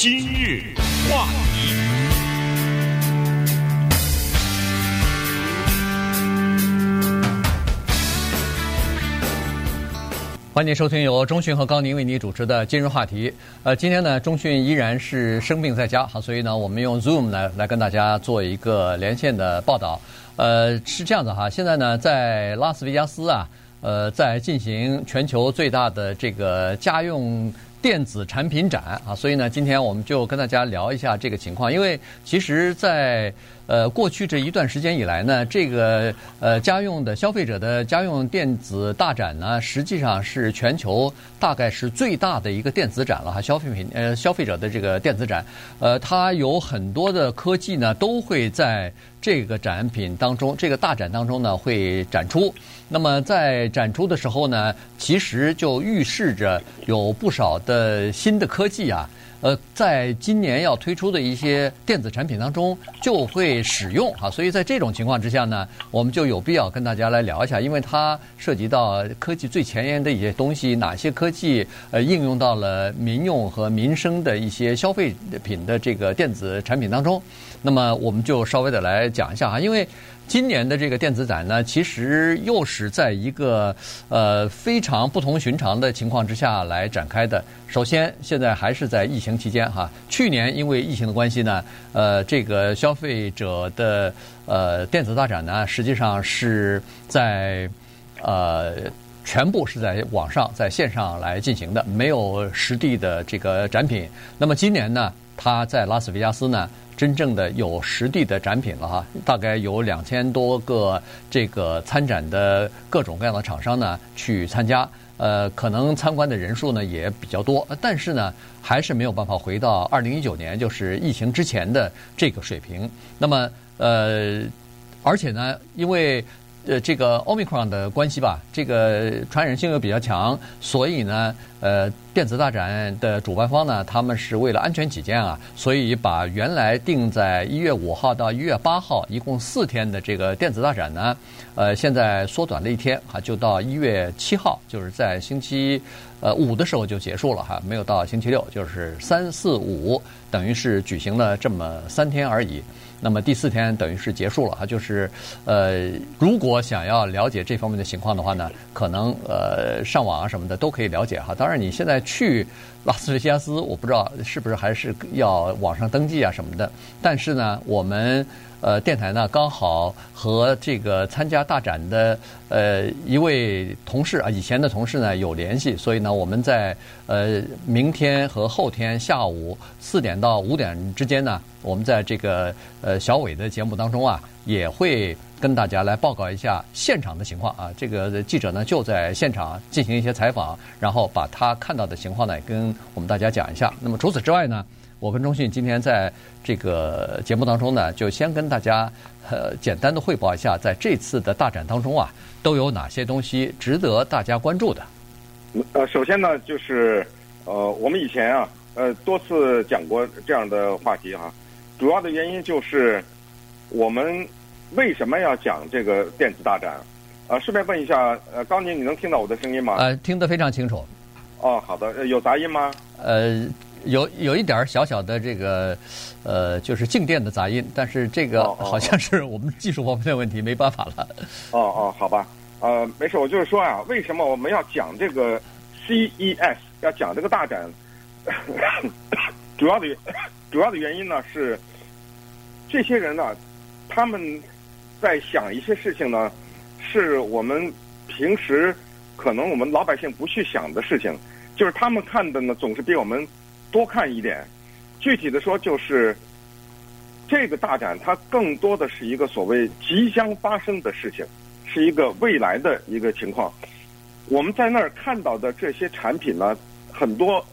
今日话题，欢迎收听由中讯和高宁为您主持的今日话题。呃，今天呢，中讯依然是生病在家，好，所以呢，我们用 Zoom 来来跟大家做一个连线的报道。呃，是这样子哈，现在呢，在拉斯维加斯啊，呃，在进行全球最大的这个家用。电子产品展啊，所以呢，今天我们就跟大家聊一下这个情况。因为其实，在呃过去这一段时间以来呢，这个呃家用的消费者的家用电子大展呢，实际上是全球大概是最大的一个电子展了哈。消费品呃消费者的这个电子展，呃，它有很多的科技呢，都会在这个展品当中，这个大展当中呢会展出。那么在展出的时候呢，其实就预示着有不少的新的科技啊，呃，在今年要推出的一些电子产品当中就会使用啊。所以在这种情况之下呢，我们就有必要跟大家来聊一下，因为它涉及到科技最前沿的一些东西，哪些科技呃应用到了民用和民生的一些消费品的这个电子产品当中。那么我们就稍微的来讲一下哈，因为。今年的这个电子展呢，其实又是在一个呃非常不同寻常的情况之下来展开的。首先，现在还是在疫情期间哈。去年因为疫情的关系呢，呃，这个消费者的呃电子大展呢，实际上是在呃全部是在网上在线上来进行的，没有实地的这个展品。那么今年呢，它在拉斯维加斯呢。真正的有实地的展品了哈，大概有两千多个这个参展的各种各样的厂商呢去参加，呃，可能参观的人数呢也比较多，但是呢还是没有办法回到二零一九年就是疫情之前的这个水平。那么呃，而且呢，因为。呃，这个 Omicron 的关系吧，这个传染性又比较强，所以呢，呃，电子大展的主办方呢，他们是为了安全起见啊，所以把原来定在一月五号到一月八号，一共四天的这个电子大展呢，呃，现在缩短了一天哈，就到一月七号，就是在星期呃五的时候就结束了哈，没有到星期六，就是三四五，等于是举行了这么三天而已。那么第四天等于是结束了哈，就是呃，如果想要了解这方面的情况的话呢，可能呃上网啊什么的都可以了解哈。当然你现在去 拉斯维加斯，我不知道是不是还是要网上登记啊什么的。但是呢，我们。呃，电台呢刚好和这个参加大展的呃一位同事啊，以前的同事呢有联系，所以呢，我们在呃明天和后天下午四点到五点之间呢，我们在这个呃小伟的节目当中啊，也会跟大家来报告一下现场的情况啊。这个记者呢就在现场进行一些采访，然后把他看到的情况呢跟我们大家讲一下。那么除此之外呢，我跟中讯今天在这个节目当中呢，就先跟大家呃简单的汇报一下，在这次的大展当中啊，都有哪些东西值得大家关注的。呃，首先呢，就是呃，我们以前啊，呃，多次讲过这样的话题哈，主要的原因就是我们为什么要讲这个电子大展？呃，顺便问一下，呃，高宁，你能听到我的声音吗？呃，听得非常清楚。哦，好的，有杂音吗？呃。有有一点小小的这个，呃，就是静电的杂音，但是这个好像是我们技术方面的问题，没办法了。哦哦，好吧，呃，没事，我就是说啊，为什么我们要讲这个 CES，要讲这个大展？主要的主要的原因呢是，这些人呢，他们在想一些事情呢，是我们平时可能我们老百姓不去想的事情，就是他们看的呢，总是比我们。多看一点，具体的说就是，这个大展它更多的是一个所谓即将发生的事情，是一个未来的一个情况。我们在那儿看到的这些产品呢，很多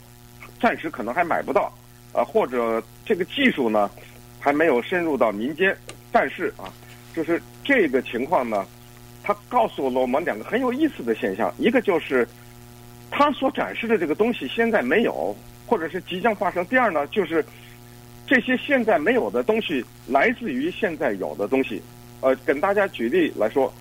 暂时可能还买不到，啊，或者这个技术呢还没有深入到民间。但是啊，就是这个情况呢，它告诉了我们两个很有意思的现象，一个就是它所展示的这个东西现在没有。或者是即将发生。第二呢，就是这些现在没有的东西来自于现在有的东西。呃，跟大家举例来说，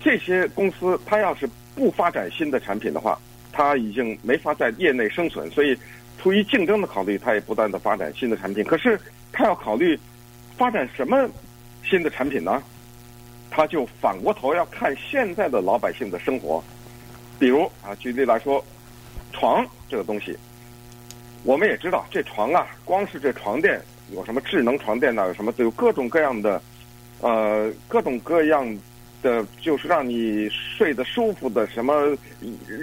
这些公司它要是不发展新的产品的话，它已经没法在业内生存。所以出于竞争的考虑，它也不断的发展新的产品。可是它要考虑发展什么新的产品呢？他就反过头要看现在的老百姓的生活。比如啊，举例来说，床这个东西，我们也知道，这床啊，光是这床垫有什么智能床垫呢？有什么都有各种各样的，呃，各种各样的，就是让你睡得舒服的，什么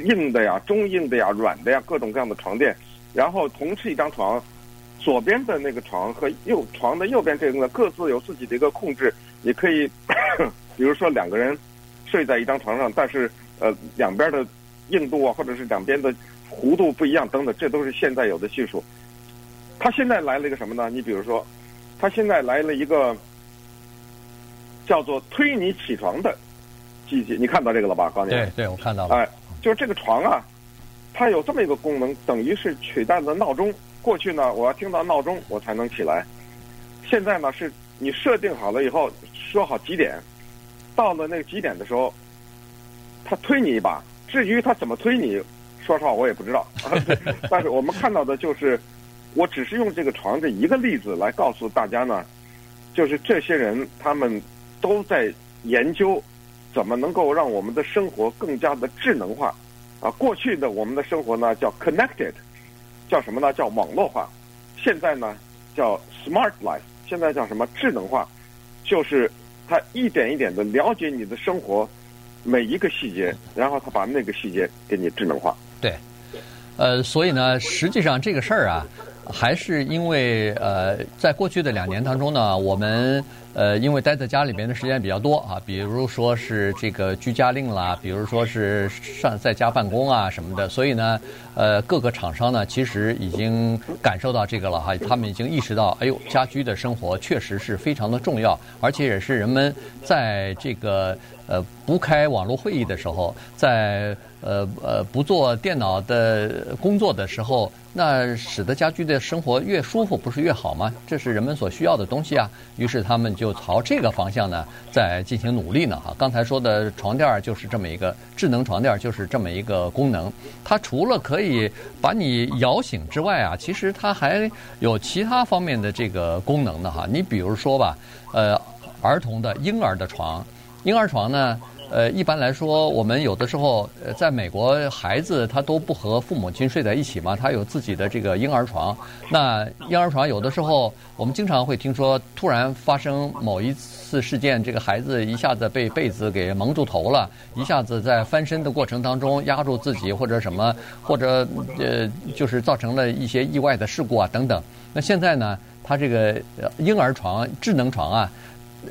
硬的呀、中硬的呀、软的呀，各种各样的床垫。然后同是一张床，左边的那个床和右床的右边这个各自有自己的一个控制，你可以，比如说两个人睡在一张床上，但是。呃，两边的硬度啊，或者是两边的弧度不一样等等，这都是现在有的技术。他现在来了一个什么呢？你比如说，他现在来了一个叫做推你起床的机器，你看到这个了吧？刚才对对，我看到了。哎，就是这个床啊，它有这么一个功能，等于是取代了闹钟。过去呢，我要听到闹钟我才能起来，现在呢是你设定好了以后，说好几点，到了那个几点的时候。他推你一把，至于他怎么推你，说实话我也不知道。但是我们看到的就是，我只是用这个床这一个例子来告诉大家呢，就是这些人他们都在研究怎么能够让我们的生活更加的智能化。啊，过去的我们的生活呢叫 connected，叫什么呢？叫网络化。现在呢叫 smart life，现在叫什么？智能化，就是他一点一点的了解你的生活。每一个细节，然后他把那个细节给你智能化。对，呃，所以呢，实际上这个事儿啊，还是因为呃，在过去的两年当中呢，我们呃，因为待在家里边的时间比较多啊，比如说是这个居家令啦，比如说是上在家办公啊什么的，所以呢，呃，各个厂商呢，其实已经感受到这个了哈，他们已经意识到，哎呦，家居的生活确实是非常的重要，而且也是人们在这个。呃，不开网络会议的时候，在呃呃不做电脑的工作的时候，那使得家居的生活越舒服，不是越好吗？这是人们所需要的东西啊。于是他们就朝这个方向呢，在进行努力呢。哈，刚才说的床垫儿就是这么一个智能床垫儿，就是这么一个功能。它除了可以把你摇醒之外啊，其实它还有其他方面的这个功能的哈。你比如说吧，呃，儿童的婴儿的床。婴儿床呢？呃，一般来说，我们有的时候，在美国，孩子他都不和父母亲睡在一起嘛，他有自己的这个婴儿床。那婴儿床有的时候，我们经常会听说，突然发生某一次事件，这个孩子一下子被被子给蒙住头了，一下子在翻身的过程当中压住自己，或者什么，或者呃，就是造成了一些意外的事故啊等等。那现在呢，他这个婴儿床、智能床啊。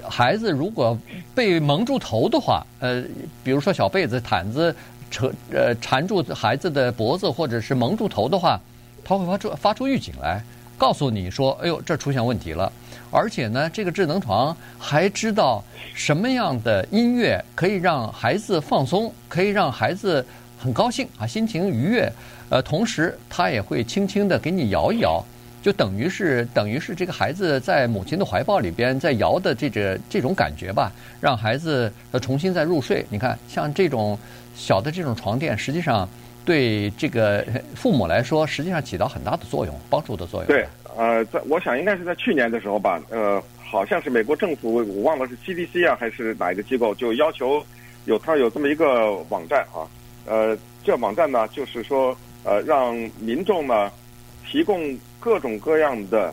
孩子如果被蒙住头的话，呃，比如说小被子、毯子扯呃缠住孩子的脖子，或者是蒙住头的话，他会发出发出预警来，告诉你说：“哎呦，这出现问题了。”而且呢，这个智能床还知道什么样的音乐可以让孩子放松，可以让孩子很高兴啊，心情愉悦。呃，同时他也会轻轻地给你摇一摇。就等于是等于是这个孩子在母亲的怀抱里边在摇的这个这种感觉吧，让孩子呃重新再入睡。你看，像这种小的这种床垫，实际上对这个父母来说，实际上起到很大的作用，帮助的作用。对，呃，在我想应该是在去年的时候吧，呃，好像是美国政府，我忘了是 CDC 啊还是哪一个机构，就要求有他有这么一个网站啊，呃，这网站呢就是说呃让民众呢提供。各种各样的，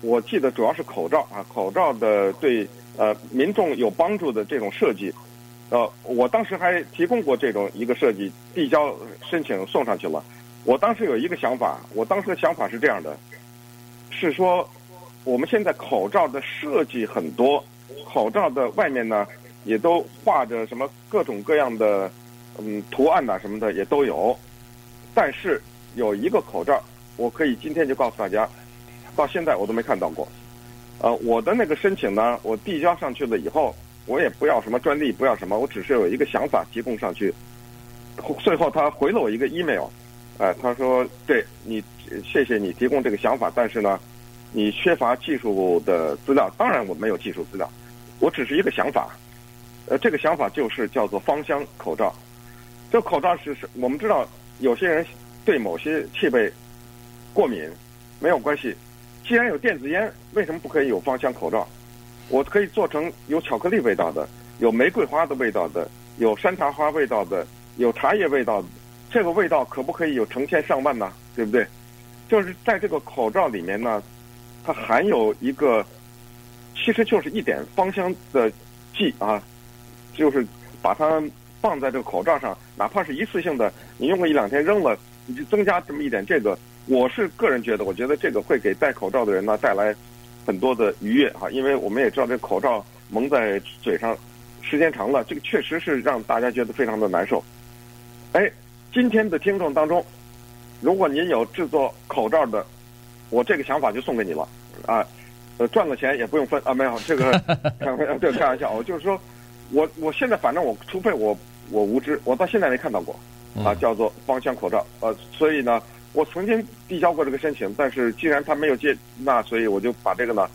我记得主要是口罩啊，口罩的对呃民众有帮助的这种设计，呃，我当时还提供过这种一个设计，递交申请送上去了。我当时有一个想法，我当时的想法是这样的，是说我们现在口罩的设计很多，口罩的外面呢也都画着什么各种各样的嗯图案呐什么的也都有，但是有一个口罩。我可以今天就告诉大家，到现在我都没看到过。呃，我的那个申请呢，我递交上去了以后，我也不要什么专利，不要什么，我只是有一个想法提供上去。最后他回了我一个 email，呃，他说：“对你，谢谢你提供这个想法，但是呢，你缺乏技术的资料。当然我没有技术资料，我只是一个想法。呃，这个想法就是叫做芳香口罩。这口罩是是，我们知道有些人对某些气味。过敏，没有关系。既然有电子烟，为什么不可以有芳香口罩？我可以做成有巧克力味道的，有玫瑰花的味道的，有山茶花味道的，有茶叶味道的。这个味道可不可以有成千上万呢？对不对？就是在这个口罩里面呢，它含有一个，其实就是一点芳香的剂啊，就是把它放在这个口罩上，哪怕是一次性的，你用个一两天扔了，你就增加这么一点这个。我是个人觉得，我觉得这个会给戴口罩的人呢带来很多的愉悦哈，因为我们也知道这个口罩蒙在嘴上时间长了，这个确实是让大家觉得非常的难受。哎，今天的听众当中。如果您有制作口罩的，我这个想法就送给你了，啊，呃，赚了钱也不用分啊，没有这个 开玩笑，对，开玩笑，我就是说，我我现在反正我，除非我我无知，我到现在没看到过，啊，叫做芳香口罩，呃，所以呢，我曾经递交过这个申请，但是既然他没有接纳，那所以我就把这个呢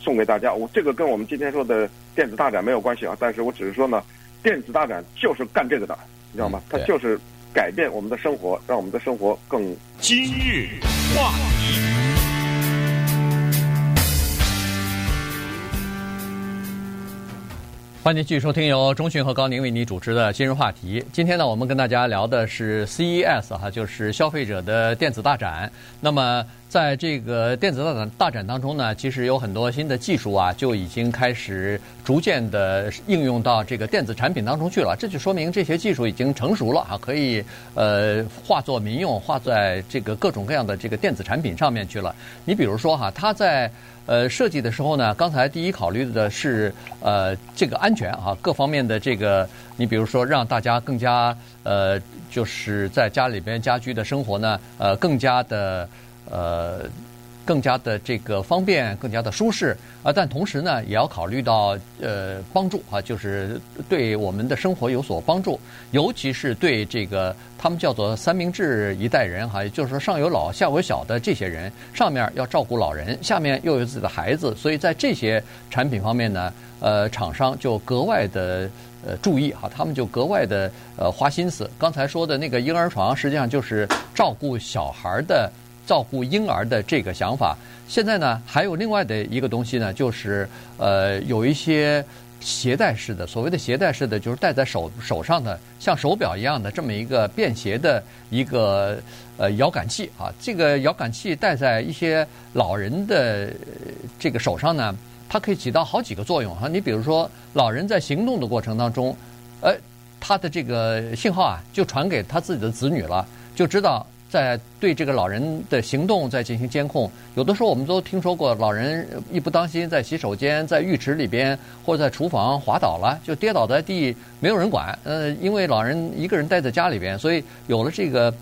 送给大家。我这个跟我们今天说的电子大展没有关系啊，但是我只是说呢，电子大展就是干这个的，你知道吗？它就是。改变我们的生活，让我们的生活更。今日话题，欢迎继续收听由中讯和高宁为你主持的今日话题。今天呢，我们跟大家聊的是 CES 哈，就是消费者的电子大展。那么。在这个电子大展大展当中呢，其实有很多新的技术啊，就已经开始逐渐的应用到这个电子产品当中去了。这就说明这些技术已经成熟了啊，可以呃化作民用，化在这个各种各样的这个电子产品上面去了。你比如说哈，它在呃设计的时候呢，刚才第一考虑的是呃这个安全啊，各方面的这个，你比如说让大家更加呃就是在家里边家居的生活呢，呃更加的。呃，更加的这个方便，更加的舒适啊，但同时呢，也要考虑到呃帮助啊，就是对我们的生活有所帮助，尤其是对这个他们叫做三明治一代人哈，也就是说上有老下有小的这些人，上面要照顾老人，下面又有自己的孩子，所以在这些产品方面呢，呃，厂商就格外的呃注意哈，他们就格外的呃花心思。刚才说的那个婴儿床，实际上就是照顾小孩的。照顾婴儿的这个想法，现在呢还有另外的一个东西呢，就是呃有一些携带式的，所谓的携带式的，就是戴在手手上的，像手表一样的这么一个便携的一个呃遥感器啊。这个遥感器戴在一些老人的这个手上呢，它可以起到好几个作用啊。你比如说，老人在行动的过程当中，呃，他的这个信号啊就传给他自己的子女了，就知道。在对这个老人的行动在进行监控，有的时候我们都听说过，老人一不当心在洗手间、在浴池里边或者在厨房滑倒了，就跌倒在地，没有人管。呃，因为老人一个人待在家里边，所以有了这个，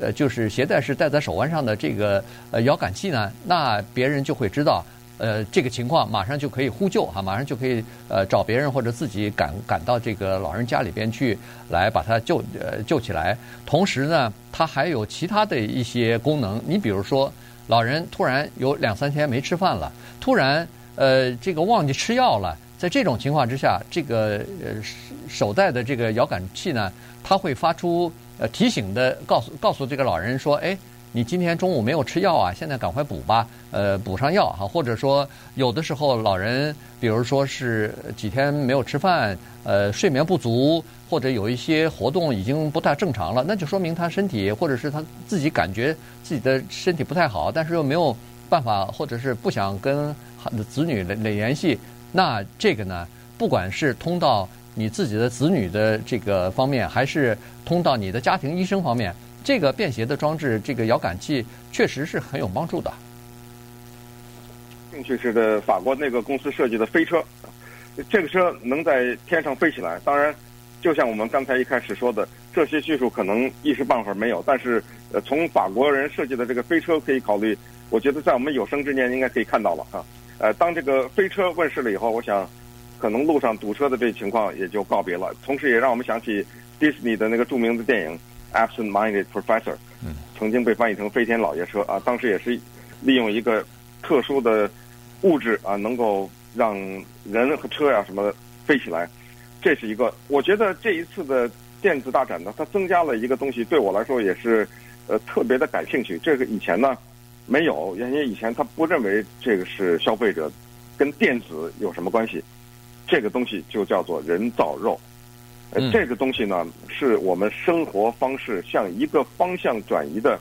呃，就是携带式戴在手腕上的这个呃遥感器呢，那别人就会知道。呃，这个情况马上就可以呼救哈，马上就可以呃找别人或者自己赶赶到这个老人家里边去，来把他救呃救起来。同时呢，它还有其他的一些功能。你比如说，老人突然有两三天没吃饭了，突然呃这个忘记吃药了，在这种情况之下，这个呃手带的这个遥感器呢，它会发出呃提醒的告诉告诉这个老人说，哎。你今天中午没有吃药啊？现在赶快补吧，呃，补上药哈。或者说，有的时候老人，比如说是几天没有吃饭，呃，睡眠不足，或者有一些活动已经不太正常了，那就说明他身体或者是他自己感觉自己的身体不太好，但是又没有办法，或者是不想跟子女来联系。那这个呢，不管是通到你自己的子女的这个方面，还是通到你的家庭医生方面。这个便携的装置，这个遥感器确实是很有帮助的。兴趣是的，法国那个公司设计的飞车，这个车能在天上飞起来。当然，就像我们刚才一开始说的，这些技术可能一时半会儿没有，但是呃，从法国人设计的这个飞车可以考虑，我觉得在我们有生之年应该可以看到了啊。呃，当这个飞车问世了以后，我想可能路上堵车的这情况也就告别了。同时，也让我们想起迪士尼的那个著名的电影。Absent-minded professor，曾经被翻译成飞天老爷车啊，当时也是利用一个特殊的物质啊，能够让人和车呀、啊、什么的飞起来。这是一个，我觉得这一次的电子大展呢，它增加了一个东西，对我来说也是呃特别的感兴趣。这个以前呢，没有，因为以前他不认为这个是消费者跟电子有什么关系，这个东西就叫做人造肉。这个东西呢，是我们生活方式向一个方向转移的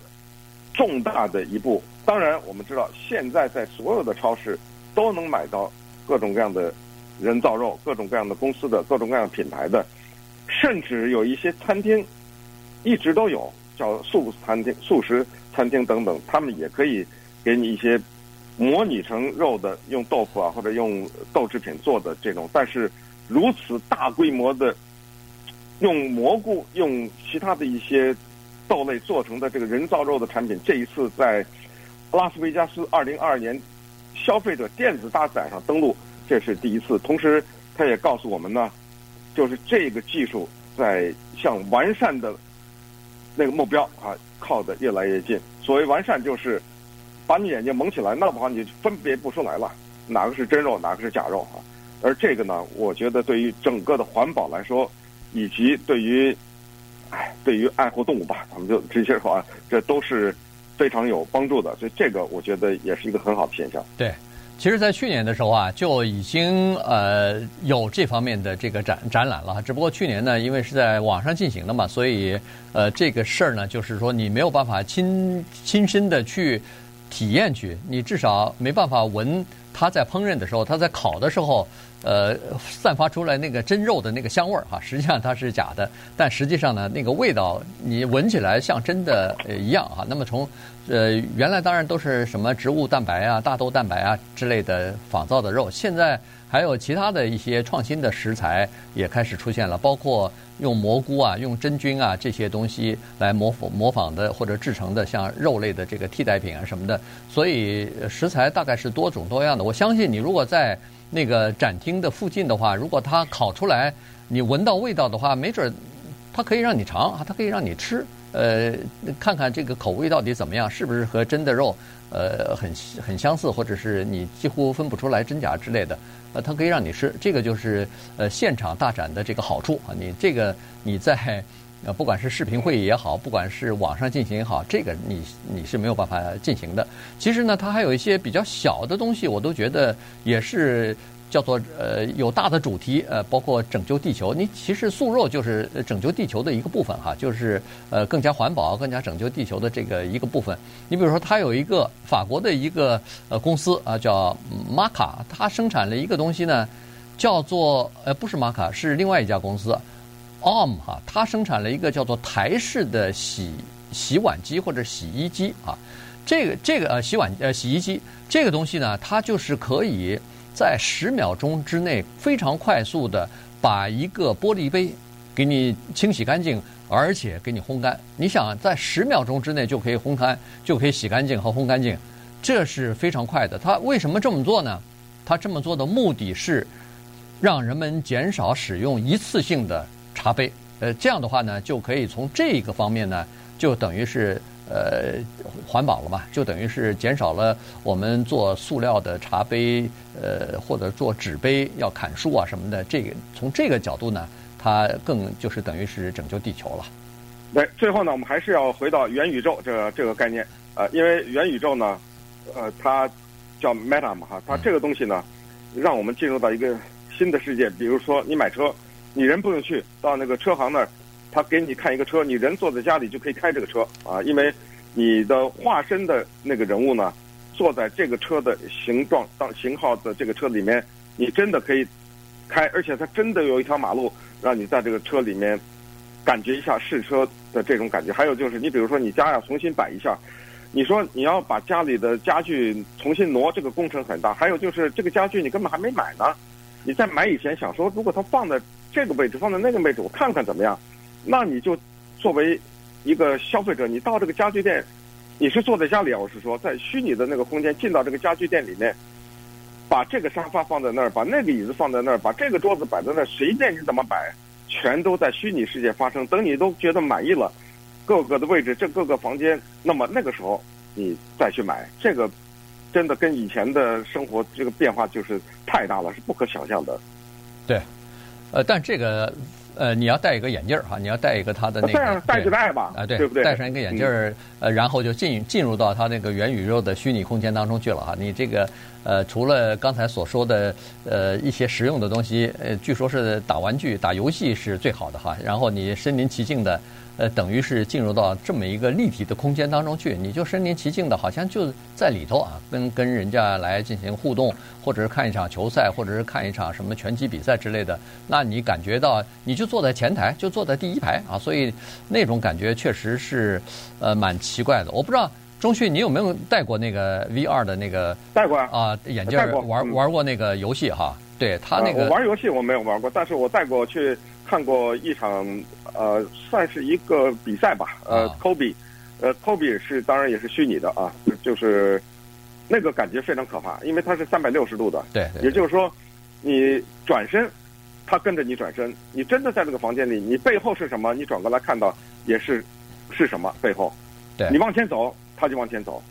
重大的一步。当然，我们知道现在在所有的超市都能买到各种各样的人造肉，各种各样的公司的各种各样品牌的，甚至有一些餐厅一直都有叫素餐厅、素食餐厅等等，他们也可以给你一些模拟成肉的，用豆腐啊或者用豆制品做的这种，但是如此大规模的。用蘑菇、用其他的一些豆类做成的这个人造肉的产品，这一次在拉斯维加斯二零二二年消费者电子大展上登陆，这是第一次。同时，他也告诉我们呢，就是这个技术在向完善的那个目标啊靠得越来越近。所谓完善，就是把你眼睛蒙起来，那不好，你分别不出来了，哪个是真肉，哪个是假肉啊。而这个呢，我觉得对于整个的环保来说，以及对于，哎，对于爱护动物吧，咱们就直接说啊，这都是非常有帮助的，所以这个我觉得也是一个很好的现象。对，其实，在去年的时候啊，就已经呃有这方面的这个展展览了。只不过去年呢，因为是在网上进行的嘛，所以呃这个事儿呢，就是说你没有办法亲亲身的去体验去，你至少没办法闻它在烹饪的时候，它在烤的时候。呃，散发出来那个真肉的那个香味儿哈，实际上它是假的，但实际上呢，那个味道你闻起来像真的呃一样哈。那么从呃原来当然都是什么植物蛋白啊、大豆蛋白啊之类的仿造的肉，现在还有其他的一些创新的食材也开始出现了，包括用蘑菇啊、用真菌啊这些东西来模仿模仿的或者制成的像肉类的这个替代品啊什么的，所以食材大概是多种多样的。我相信你如果在那个展厅的附近的话，如果它烤出来，你闻到味道的话，没准它可以让你尝啊，它可以让你吃，呃，看看这个口味到底怎么样，是不是和真的肉呃很很相似，或者是你几乎分不出来真假之类的，呃，它可以让你吃，这个就是呃现场大展的这个好处啊，你这个你在。呃，不管是视频会议也好，不管是网上进行也好，这个你你是没有办法进行的。其实呢，它还有一些比较小的东西，我都觉得也是叫做呃有大的主题，呃，包括拯救地球。你其实素肉就是拯救地球的一个部分哈，就是呃更加环保、更加拯救地球的这个一个部分。你比如说，它有一个法国的一个呃公司啊，叫玛卡，它生产了一个东西呢，叫做呃不是玛卡，是另外一家公司。OM 哈，它生产了一个叫做台式的洗洗碗机或者洗衣机啊，这个这个呃洗碗呃洗衣机这个东西呢，它就是可以在十秒钟之内非常快速的把一个玻璃杯给你清洗干净，而且给你烘干。你想在十秒钟之内就可以烘干，就可以洗干净和烘干净，这是非常快的。它为什么这么做呢？它这么做的目的是让人们减少使用一次性的。茶杯，呃，这样的话呢，就可以从这个方面呢，就等于是呃环保了嘛，就等于是减少了我们做塑料的茶杯，呃，或者做纸杯要砍树啊什么的。这个从这个角度呢，它更就是等于是拯救地球了。对，最后呢，我们还是要回到元宇宙这个这个概念，呃，因为元宇宙呢，呃，它叫 Meta 嘛哈，它这个东西呢，让我们进入到一个新的世界，比如说你买车。你人不用去到那个车行那儿，他给你看一个车，你人坐在家里就可以开这个车啊，因为你的化身的那个人物呢，坐在这个车的形状、当型号的这个车里面，你真的可以开，而且它真的有一条马路让你在这个车里面感觉一下试车的这种感觉。还有就是，你比如说你家要重新摆一下，你说你要把家里的家具重新挪，这个工程很大。还有就是这个家具你根本还没买呢，你在买以前想说，如果它放在这个位置放在那个位置，我看看怎么样？那你就作为一个消费者，你到这个家具店，你是坐在家里啊？我是说，在虚拟的那个空间进到这个家具店里面，把这个沙发放在那儿，把那个椅子放在那儿，把这个桌子摆在那儿，随便你怎么摆，全都在虚拟世界发生。等你都觉得满意了，各个的位置，这各个房间，那么那个时候你再去买，这个真的跟以前的生活这个变化就是太大了，是不可想象的。对。呃，但这个呃，你要戴一个眼镜儿哈，你要戴一个它的那个戴上戴就戴吧，啊，对，对不对？戴上一个眼镜，儿、呃，然后就进进入到它那个元宇宙的虚拟空间当中去了哈。你这个呃，除了刚才所说的呃一些实用的东西，呃，据说是打玩具、打游戏是最好的哈。然后你身临其境的。呃，等于是进入到这么一个立体的空间当中去，你就身临其境的，好像就在里头啊，跟跟人家来进行互动，或者是看一场球赛，或者是看一场什么拳击比赛之类的。那你感觉到，你就坐在前台，就坐在第一排啊，所以那种感觉确实是呃蛮奇怪的。我不知道钟旭，你有没有戴过那个 VR 的那个戴过啊眼镜玩玩过那个游戏哈？对他那个、玩游戏我没有玩过，但是我戴过去看过一场。呃，算是一个比赛吧。呃，Kobe，呃，Kobe 是当然也是虚拟的啊，就是那个感觉非常可怕，因为它是三百六十度的。对，也就是说，你转身，它跟着你转身。你真的在这个房间里，你背后是什么？你转过来看到也是是什么背后？对，你往前走，它就往前走，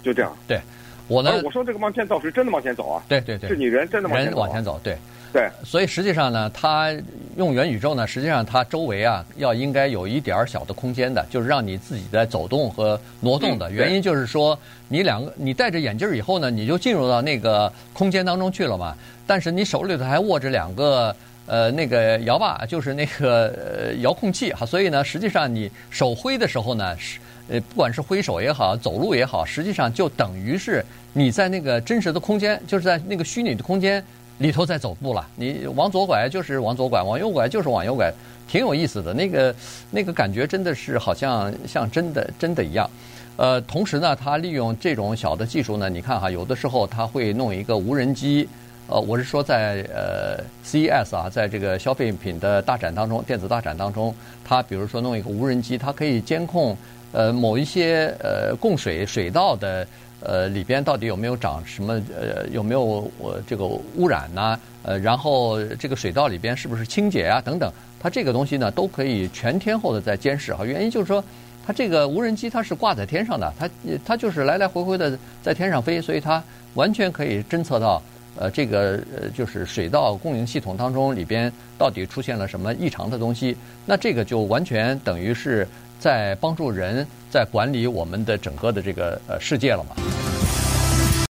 就这样。对，我呢，我说这个往前走是真的往前走啊。对对对，是你人真的往前走，啊。人往前走，对。对，所以实际上呢，它用元宇宙呢，实际上它周围啊要应该有一点儿小的空间的，就是让你自己在走动和挪动的。原因就是说，你两个你戴着眼镜以后呢，你就进入到那个空间当中去了嘛。但是你手里头还握着两个呃那个摇把，就是那个呃遥控器哈。所以呢，实际上你手挥的时候呢，是呃不管是挥手也好，走路也好，实际上就等于是你在那个真实的空间，就是在那个虚拟的空间。里头在走步了，你往左拐就是往左拐，往右拐就是往右拐，挺有意思的。那个那个感觉真的是好像像真的真的一样。呃，同时呢，他利用这种小的技术呢，你看哈，有的时候他会弄一个无人机。呃，我是说在呃 CES 啊，在这个消费品的大展当中，电子大展当中，他比如说弄一个无人机，它可以监控呃某一些呃供水水道的。呃，里边到底有没有长什么？呃，有没有我这个污染呐？呃，然后这个水道里边是不是清洁啊？等等，它这个东西呢，都可以全天候的在监视哈。原因就是说，它这个无人机它是挂在天上的，它它就是来来回回的在天上飞，所以它完全可以侦测到呃这个呃就是水道供应系统当中里边到底出现了什么异常的东西。那这个就完全等于是在帮助人在管理我们的整个的这个呃世界了嘛。